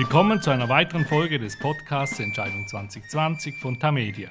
Willkommen zu einer weiteren Folge des Podcasts Entscheidung 2020 von Tamedia.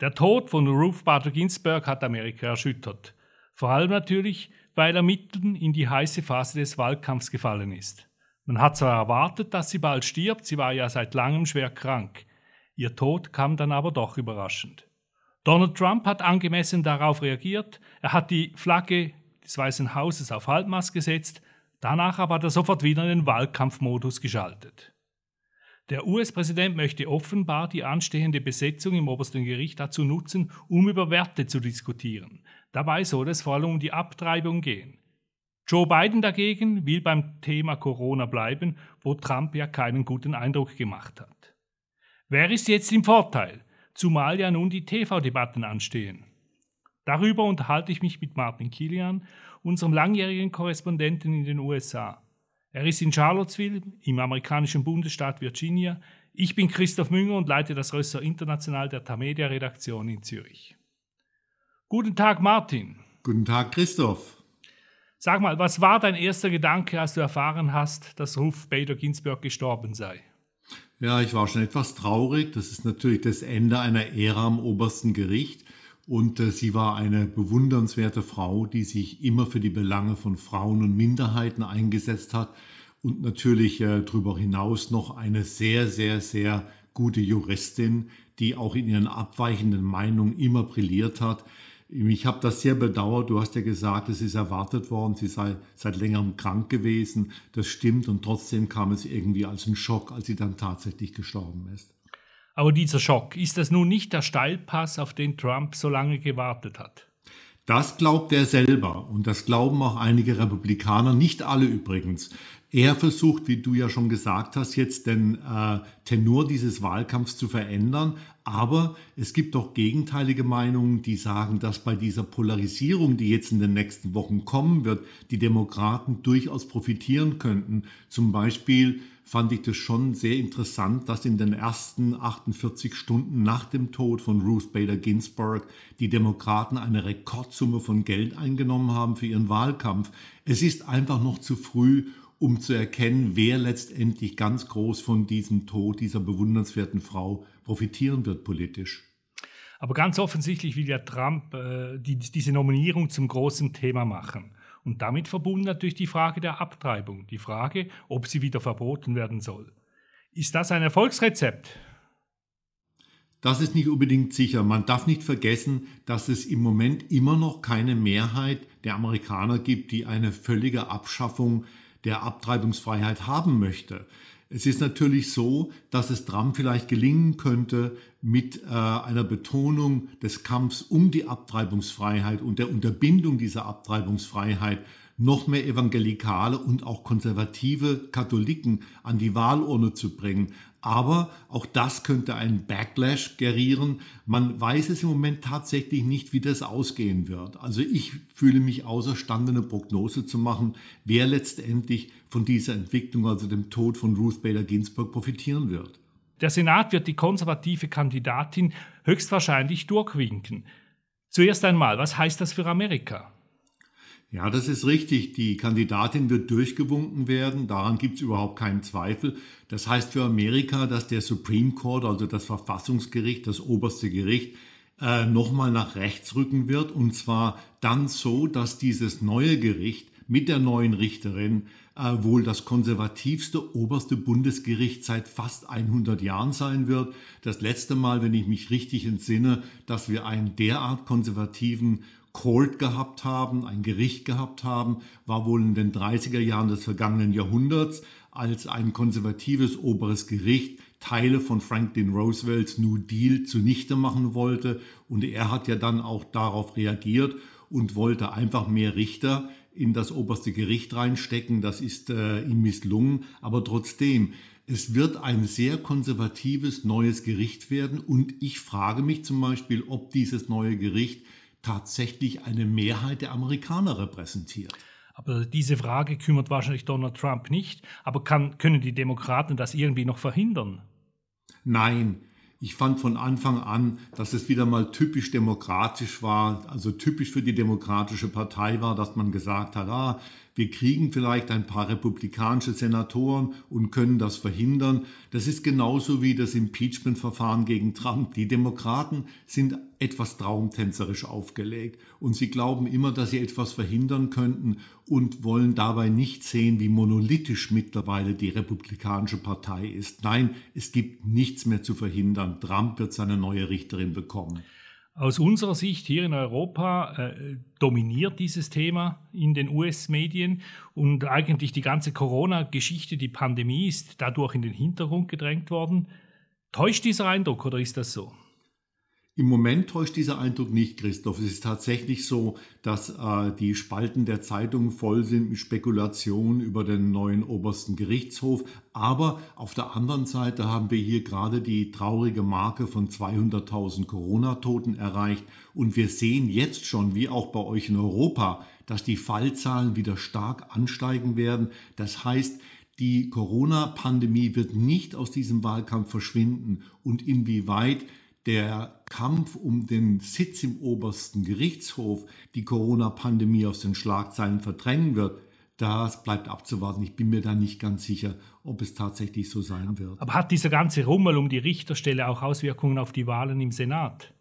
Der Tod von Ruth Bader Ginsburg hat Amerika erschüttert. Vor allem natürlich, weil er mitten in die heiße Phase des Wahlkampfs gefallen ist. Man hat zwar erwartet, dass sie bald stirbt, sie war ja seit langem schwer krank. Ihr Tod kam dann aber doch überraschend. Donald Trump hat angemessen darauf reagiert, er hat die Flagge des Weißen Hauses auf Halbmast gesetzt, danach aber hat er sofort wieder in den Wahlkampfmodus geschaltet. Der US-Präsident möchte offenbar die anstehende Besetzung im obersten Gericht dazu nutzen, um über Werte zu diskutieren. Dabei soll es vor allem um die Abtreibung gehen. Joe Biden dagegen will beim Thema Corona bleiben, wo Trump ja keinen guten Eindruck gemacht hat. Wer ist jetzt im Vorteil? Zumal ja nun die TV-Debatten anstehen. Darüber unterhalte ich mich mit Martin Kilian, unserem langjährigen Korrespondenten in den USA. Er ist in Charlottesville im amerikanischen Bundesstaat Virginia. Ich bin Christoph Münger und leite das Rösser International der Tamedia Redaktion in Zürich. Guten Tag, Martin. Guten Tag, Christoph. Sag mal, was war dein erster Gedanke, als du erfahren hast, dass Ruth Bader Ginsburg gestorben sei? Ja, ich war schon etwas traurig. Das ist natürlich das Ende einer Ära am obersten Gericht. Und äh, sie war eine bewundernswerte Frau, die sich immer für die Belange von Frauen und Minderheiten eingesetzt hat. Und natürlich äh, darüber hinaus noch eine sehr, sehr, sehr gute Juristin, die auch in ihren abweichenden Meinungen immer brilliert hat. Ich habe das sehr bedauert. Du hast ja gesagt, es ist erwartet worden, sie sei seit längerem krank gewesen. Das stimmt und trotzdem kam es irgendwie als ein Schock, als sie dann tatsächlich gestorben ist. Aber dieser Schock, ist das nun nicht der Steilpass, auf den Trump so lange gewartet hat? Das glaubt er selber und das glauben auch einige Republikaner, nicht alle übrigens. Er versucht, wie du ja schon gesagt hast, jetzt den äh, Tenor dieses Wahlkampfs zu verändern. Aber es gibt auch gegenteilige Meinungen, die sagen, dass bei dieser Polarisierung, die jetzt in den nächsten Wochen kommen wird, die Demokraten durchaus profitieren könnten. Zum Beispiel fand ich das schon sehr interessant, dass in den ersten 48 Stunden nach dem Tod von Ruth Bader Ginsburg die Demokraten eine Rekordsumme von Geld eingenommen haben für ihren Wahlkampf. Es ist einfach noch zu früh, um zu erkennen, wer letztendlich ganz groß von diesem Tod dieser bewundernswerten Frau profitieren wird politisch. Aber ganz offensichtlich will ja Trump äh, die, diese Nominierung zum großen Thema machen. Und damit verbunden natürlich die Frage der Abtreibung, die Frage, ob sie wieder verboten werden soll. Ist das ein Erfolgsrezept? Das ist nicht unbedingt sicher. Man darf nicht vergessen, dass es im Moment immer noch keine Mehrheit der Amerikaner gibt, die eine völlige Abschaffung der Abtreibungsfreiheit haben möchte. Es ist natürlich so, dass es Trump vielleicht gelingen könnte, mit äh, einer Betonung des Kampfs um die Abtreibungsfreiheit und der Unterbindung dieser Abtreibungsfreiheit noch mehr evangelikale und auch konservative Katholiken an die Wahlurne zu bringen. Aber auch das könnte einen Backlash gerieren. Man weiß es im Moment tatsächlich nicht, wie das ausgehen wird. Also ich fühle mich außerstande, eine Prognose zu machen, wer letztendlich von dieser Entwicklung, also dem Tod von Ruth Bader Ginsburg, profitieren wird. Der Senat wird die konservative Kandidatin höchstwahrscheinlich durchwinken. Zuerst einmal, was heißt das für Amerika? Ja, das ist richtig. Die Kandidatin wird durchgewunken werden. Daran gibt es überhaupt keinen Zweifel. Das heißt für Amerika, dass der Supreme Court, also das Verfassungsgericht, das oberste Gericht, äh, nochmal nach rechts rücken wird. Und zwar dann so, dass dieses neue Gericht mit der neuen Richterin äh, wohl das konservativste oberste Bundesgericht seit fast 100 Jahren sein wird. Das letzte Mal, wenn ich mich richtig entsinne, dass wir einen derart konservativen Court gehabt haben, ein Gericht gehabt haben, war wohl in den 30er Jahren des vergangenen Jahrhunderts, als ein konservatives oberes Gericht Teile von Franklin Roosevelts New Deal zunichte machen wollte. Und er hat ja dann auch darauf reagiert und wollte einfach mehr Richter in das oberste Gericht reinstecken. Das ist äh, ihm misslungen. Aber trotzdem, es wird ein sehr konservatives neues Gericht werden. Und ich frage mich zum Beispiel, ob dieses neue Gericht tatsächlich eine Mehrheit der Amerikaner repräsentiert. Aber diese Frage kümmert wahrscheinlich Donald Trump nicht. Aber kann, können die Demokraten das irgendwie noch verhindern? Nein, Ich fand von Anfang an, dass es wieder mal typisch demokratisch war, also typisch für die Demokratische Partei war, dass man gesagt hat, ah, wir kriegen vielleicht ein paar republikanische Senatoren und können das verhindern. Das ist genauso wie das Impeachment-Verfahren gegen Trump. Die Demokraten sind etwas traumtänzerisch aufgelegt und sie glauben immer, dass sie etwas verhindern könnten und wollen dabei nicht sehen, wie monolithisch mittlerweile die republikanische Partei ist. Nein, es gibt nichts mehr zu verhindern. Trump wird seine neue Richterin bekommen. Aus unserer Sicht hier in Europa äh, dominiert dieses Thema in den US-Medien und eigentlich die ganze Corona-Geschichte, die Pandemie ist dadurch in den Hintergrund gedrängt worden. Täuscht dieser Eindruck oder ist das so? Im Moment täuscht dieser Eindruck nicht, Christoph. Es ist tatsächlich so, dass äh, die Spalten der Zeitungen voll sind mit Spekulationen über den neuen obersten Gerichtshof. Aber auf der anderen Seite haben wir hier gerade die traurige Marke von 200.000 Corona-Toten erreicht. Und wir sehen jetzt schon, wie auch bei euch in Europa, dass die Fallzahlen wieder stark ansteigen werden. Das heißt, die Corona-Pandemie wird nicht aus diesem Wahlkampf verschwinden. Und inwieweit der Kampf um den Sitz im obersten Gerichtshof die Corona-Pandemie aus den Schlagzeilen verdrängen wird, das bleibt abzuwarten. Ich bin mir da nicht ganz sicher, ob es tatsächlich so sein wird. Aber hat dieser ganze Rummel um die Richterstelle auch Auswirkungen auf die Wahlen im Senat?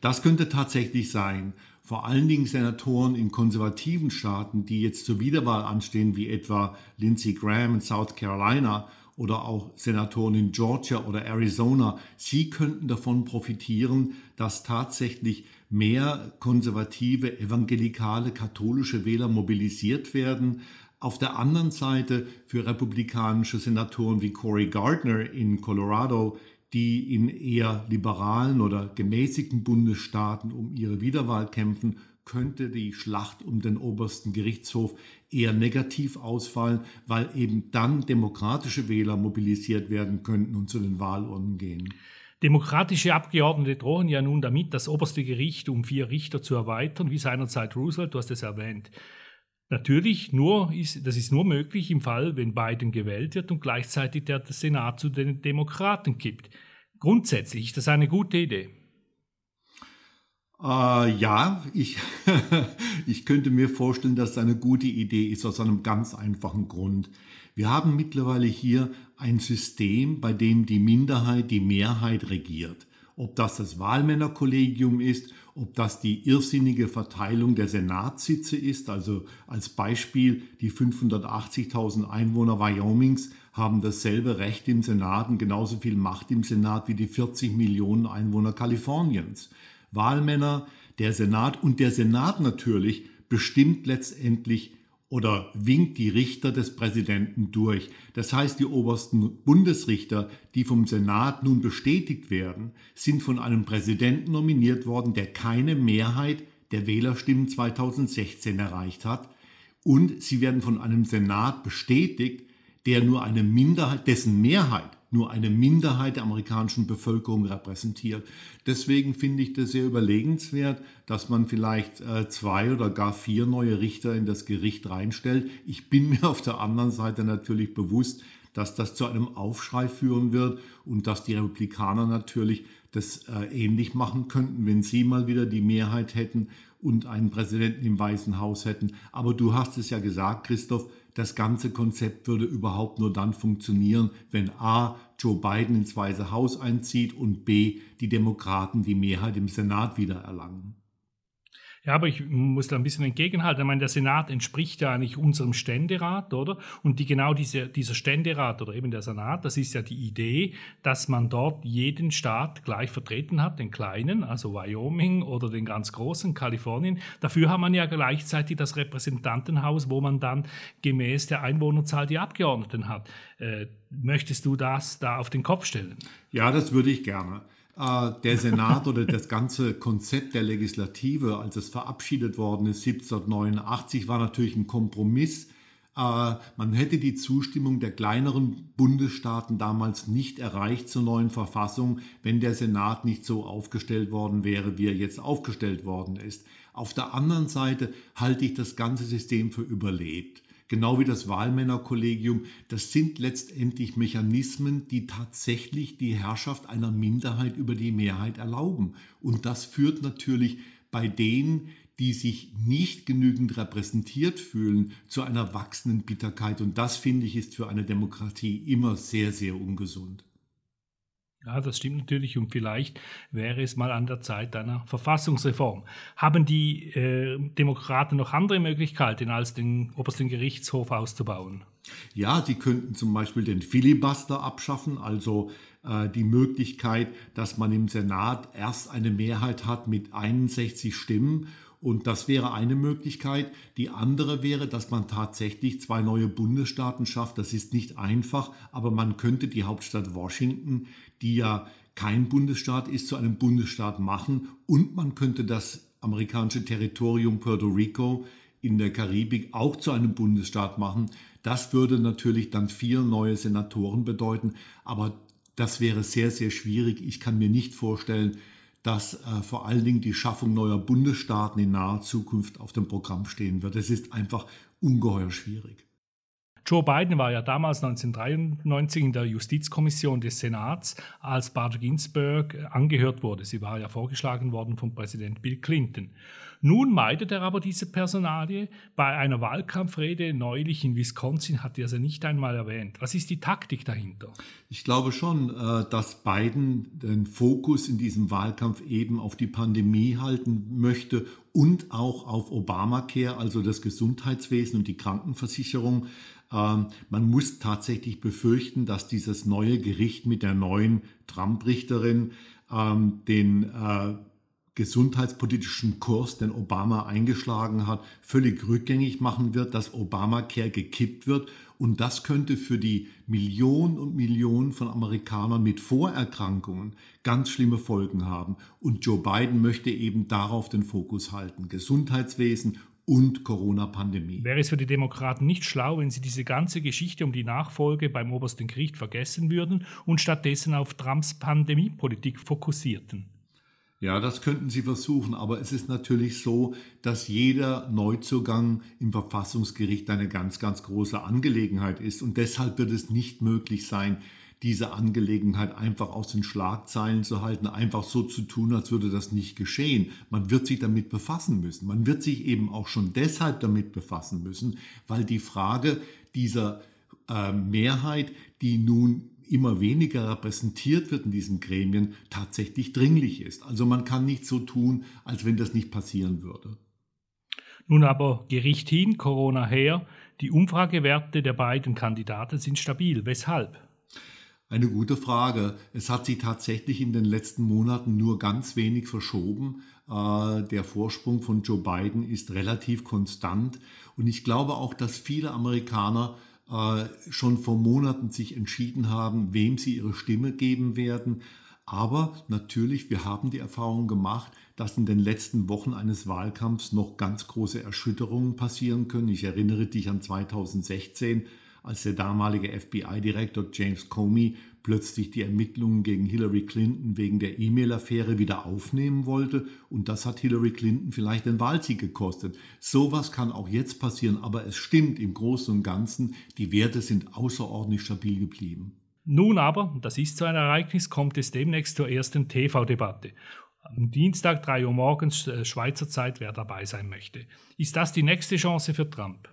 Das könnte tatsächlich sein. Vor allen Dingen Senatoren in konservativen Staaten, die jetzt zur Wiederwahl anstehen, wie etwa Lindsey Graham in South Carolina oder auch Senatoren in Georgia oder Arizona, sie könnten davon profitieren, dass tatsächlich mehr konservative, evangelikale, katholische Wähler mobilisiert werden. Auf der anderen Seite für republikanische Senatoren wie Cory Gardner in Colorado, die in eher liberalen oder gemäßigten Bundesstaaten um ihre Wiederwahl kämpfen, könnte die Schlacht um den obersten Gerichtshof eher negativ ausfallen, weil eben dann demokratische Wähler mobilisiert werden könnten und zu den Wahlurnen gehen. Demokratische Abgeordnete drohen ja nun damit, das oberste Gericht um vier Richter zu erweitern, wie seinerzeit Roosevelt, du hast es erwähnt. Natürlich nur ist, das ist nur möglich im Fall, wenn Biden gewählt wird und gleichzeitig der Senat zu den Demokraten kippt. Grundsätzlich ist das eine gute Idee. Äh, ja, ich, ich könnte mir vorstellen, dass das eine gute Idee ist aus einem ganz einfachen Grund. Wir haben mittlerweile hier ein System, bei dem die Minderheit die Mehrheit regiert. Ob das das Wahlmännerkollegium ist, ob das die irrsinnige Verteilung der Senatssitze ist, also als Beispiel die 580.000 Einwohner Wyomings haben dasselbe Recht im Senat und genauso viel Macht im Senat wie die 40 Millionen Einwohner Kaliforniens. Wahlmänner, der Senat und der Senat natürlich bestimmt letztendlich oder winkt die Richter des Präsidenten durch. Das heißt, die obersten Bundesrichter, die vom Senat nun bestätigt werden, sind von einem Präsidenten nominiert worden, der keine Mehrheit der Wählerstimmen 2016 erreicht hat. Und sie werden von einem Senat bestätigt, der nur eine Minderheit, dessen Mehrheit nur eine Minderheit der amerikanischen Bevölkerung repräsentiert. Deswegen finde ich das sehr überlegenswert, dass man vielleicht äh, zwei oder gar vier neue Richter in das Gericht reinstellt. Ich bin mir auf der anderen Seite natürlich bewusst, dass das zu einem Aufschrei führen wird und dass die Republikaner natürlich das äh, ähnlich machen könnten, wenn sie mal wieder die Mehrheit hätten und einen Präsidenten im Weißen Haus hätten. Aber du hast es ja gesagt, Christoph, das ganze Konzept würde überhaupt nur dann funktionieren, wenn A. Joe Biden ins Weiße Haus einzieht und B. die Demokraten die Mehrheit im Senat wiedererlangen. Ja, aber ich muss da ein bisschen entgegenhalten. Ich meine, der Senat entspricht ja eigentlich unserem Ständerat, oder? Und die, genau diese, dieser Ständerat oder eben der Senat, das ist ja die Idee, dass man dort jeden Staat gleich vertreten hat, den kleinen, also Wyoming oder den ganz großen, Kalifornien. Dafür hat man ja gleichzeitig das Repräsentantenhaus, wo man dann gemäß der Einwohnerzahl die Abgeordneten hat. Äh, möchtest du das da auf den Kopf stellen? Ja, das würde ich gerne. Äh, der Senat oder das ganze Konzept der Legislative, als es verabschiedet worden ist, 1789, war natürlich ein Kompromiss. Äh, man hätte die Zustimmung der kleineren Bundesstaaten damals nicht erreicht zur neuen Verfassung, wenn der Senat nicht so aufgestellt worden wäre, wie er jetzt aufgestellt worden ist. Auf der anderen Seite halte ich das ganze System für überlebt. Genau wie das Wahlmännerkollegium, das sind letztendlich Mechanismen, die tatsächlich die Herrschaft einer Minderheit über die Mehrheit erlauben. Und das führt natürlich bei denen, die sich nicht genügend repräsentiert fühlen, zu einer wachsenden Bitterkeit. Und das, finde ich, ist für eine Demokratie immer sehr, sehr ungesund. Ja, das stimmt natürlich und vielleicht wäre es mal an der Zeit einer Verfassungsreform. Haben die äh, Demokraten noch andere Möglichkeiten, als den obersten Gerichtshof auszubauen? Ja, sie könnten zum Beispiel den Filibuster abschaffen, also äh, die Möglichkeit, dass man im Senat erst eine Mehrheit hat mit 61 Stimmen und das wäre eine Möglichkeit. Die andere wäre, dass man tatsächlich zwei neue Bundesstaaten schafft. Das ist nicht einfach, aber man könnte die Hauptstadt Washington, die ja kein Bundesstaat ist, zu einem Bundesstaat machen. Und man könnte das amerikanische Territorium Puerto Rico in der Karibik auch zu einem Bundesstaat machen. Das würde natürlich dann vier neue Senatoren bedeuten, aber das wäre sehr, sehr schwierig. Ich kann mir nicht vorstellen, dass äh, vor allen Dingen die Schaffung neuer Bundesstaaten in naher Zukunft auf dem Programm stehen wird. Es ist einfach ungeheuer schwierig. Joe Biden war ja damals 1993 in der Justizkommission des Senats, als Barbara Ginsburg angehört wurde. Sie war ja vorgeschlagen worden von Präsident Bill Clinton. Nun meidet er aber diese Personalie. Bei einer Wahlkampfrede neulich in Wisconsin hat er sie nicht einmal erwähnt. Was ist die Taktik dahinter? Ich glaube schon, äh, dass Biden den Fokus in diesem Wahlkampf eben auf die Pandemie halten möchte und auch auf Obamacare, also das Gesundheitswesen und die Krankenversicherung. Ähm, man muss tatsächlich befürchten, dass dieses neue Gericht mit der neuen Trump-Richterin ähm, den äh, gesundheitspolitischen Kurs, den Obama eingeschlagen hat, völlig rückgängig machen wird, dass Obamacare gekippt wird. Und das könnte für die Millionen und Millionen von Amerikanern mit Vorerkrankungen ganz schlimme Folgen haben. Und Joe Biden möchte eben darauf den Fokus halten. Gesundheitswesen und Corona-Pandemie. Wäre es für die Demokraten nicht schlau, wenn sie diese ganze Geschichte um die Nachfolge beim obersten Gericht vergessen würden und stattdessen auf Trumps Pandemiepolitik fokussierten? Ja, das könnten Sie versuchen, aber es ist natürlich so, dass jeder Neuzugang im Verfassungsgericht eine ganz, ganz große Angelegenheit ist und deshalb wird es nicht möglich sein, diese Angelegenheit einfach aus den Schlagzeilen zu halten, einfach so zu tun, als würde das nicht geschehen. Man wird sich damit befassen müssen. Man wird sich eben auch schon deshalb damit befassen müssen, weil die Frage dieser äh, Mehrheit, die nun immer weniger repräsentiert wird in diesen Gremien, tatsächlich dringlich ist. Also man kann nicht so tun, als wenn das nicht passieren würde. Nun aber Gericht hin, Corona her. Die Umfragewerte der beiden Kandidaten sind stabil. Weshalb? Eine gute Frage. Es hat sich tatsächlich in den letzten Monaten nur ganz wenig verschoben. Äh, der Vorsprung von Joe Biden ist relativ konstant. Und ich glaube auch, dass viele Amerikaner äh, schon vor Monaten sich entschieden haben, wem sie ihre Stimme geben werden. Aber natürlich, wir haben die Erfahrung gemacht, dass in den letzten Wochen eines Wahlkampfs noch ganz große Erschütterungen passieren können. Ich erinnere dich an 2016, als der damalige FBI-Direktor James Comey plötzlich die Ermittlungen gegen Hillary Clinton wegen der E-Mail-Affäre wieder aufnehmen wollte. Und das hat Hillary Clinton vielleicht den Wahlsieg gekostet. Sowas kann auch jetzt passieren, aber es stimmt im Großen und Ganzen, die Werte sind außerordentlich stabil geblieben. Nun aber, das ist so ein Ereignis, kommt es demnächst zur ersten TV-Debatte. Am Dienstag 3 Uhr morgens äh, Schweizer Zeit, wer dabei sein möchte. Ist das die nächste Chance für Trump?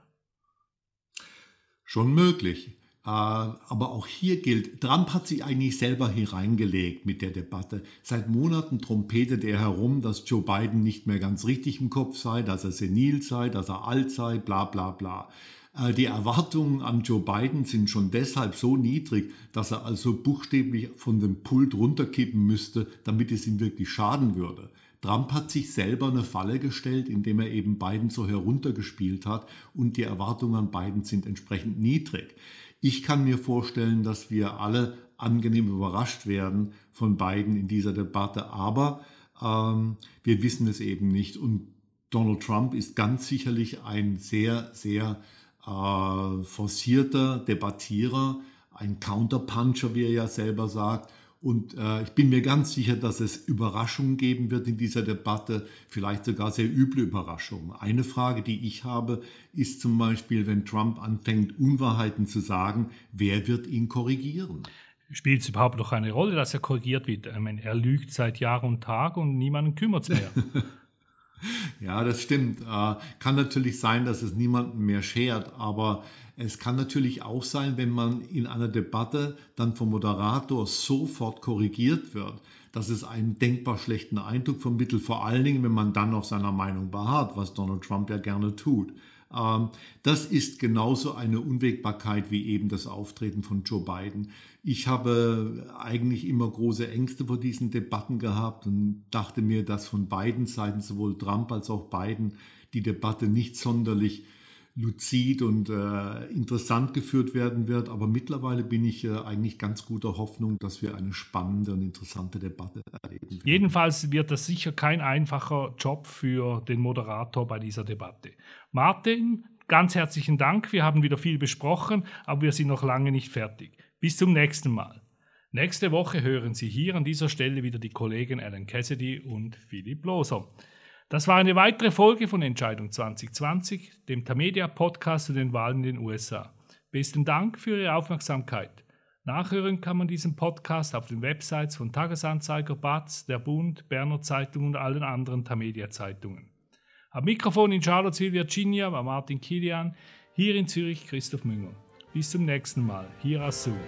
Schon möglich. Äh, aber auch hier gilt, Trump hat sich eigentlich selber hier reingelegt mit der Debatte. Seit Monaten trompetet er herum, dass Joe Biden nicht mehr ganz richtig im Kopf sei, dass er senil sei, dass er alt sei, bla bla bla. Äh, die Erwartungen an Joe Biden sind schon deshalb so niedrig, dass er also buchstäblich von dem Pult runterkippen müsste, damit es ihm wirklich schaden würde. Trump hat sich selber eine Falle gestellt, indem er eben Biden so heruntergespielt hat und die Erwartungen an Biden sind entsprechend niedrig. Ich kann mir vorstellen, dass wir alle angenehm überrascht werden von Biden in dieser Debatte, aber ähm, wir wissen es eben nicht. Und Donald Trump ist ganz sicherlich ein sehr, sehr äh, forcierter Debattierer, ein Counterpuncher, wie er ja selber sagt. Und äh, ich bin mir ganz sicher, dass es Überraschungen geben wird in dieser Debatte, vielleicht sogar sehr üble Überraschungen. Eine Frage, die ich habe, ist zum Beispiel, wenn Trump anfängt, Unwahrheiten zu sagen, wer wird ihn korrigieren? Spielt es überhaupt noch eine Rolle, dass er korrigiert wird? Ich meine, er lügt seit Jahr und Tag und niemanden kümmert es mehr. Ja, das stimmt. Äh, kann natürlich sein, dass es niemanden mehr schert, aber es kann natürlich auch sein, wenn man in einer Debatte dann vom Moderator sofort korrigiert wird, dass es einen denkbar schlechten Eindruck vermittelt, vor allen Dingen, wenn man dann auf seiner Meinung beharrt, was Donald Trump ja gerne tut. Ähm, das ist genauso eine Unwägbarkeit wie eben das Auftreten von Joe Biden. Ich habe eigentlich immer große Ängste vor diesen Debatten gehabt und dachte mir, dass von beiden Seiten, sowohl Trump als auch Biden, die Debatte nicht sonderlich luzid und äh, interessant geführt werden wird. Aber mittlerweile bin ich äh, eigentlich ganz guter Hoffnung, dass wir eine spannende und interessante Debatte erleben. Werden. Jedenfalls wird das sicher kein einfacher Job für den Moderator bei dieser Debatte. Martin, ganz herzlichen Dank. Wir haben wieder viel besprochen, aber wir sind noch lange nicht fertig. Bis zum nächsten Mal. Nächste Woche hören Sie hier an dieser Stelle wieder die Kollegen Alan Cassidy und Philipp Loser. Das war eine weitere Folge von Entscheidung 2020, dem Tamedia Podcast zu den Wahlen in den USA. Besten Dank für Ihre Aufmerksamkeit. Nachhören kann man diesen Podcast auf den Websites von Tagesanzeiger, BATZ, Der Bund, Berner Zeitung und allen anderen Tamedia Zeitungen. Am Mikrofon in Charlottesville, Virginia war Martin Kilian, hier in Zürich Christoph Münger. Bis zum nächsten Mal, hier aus Zoom.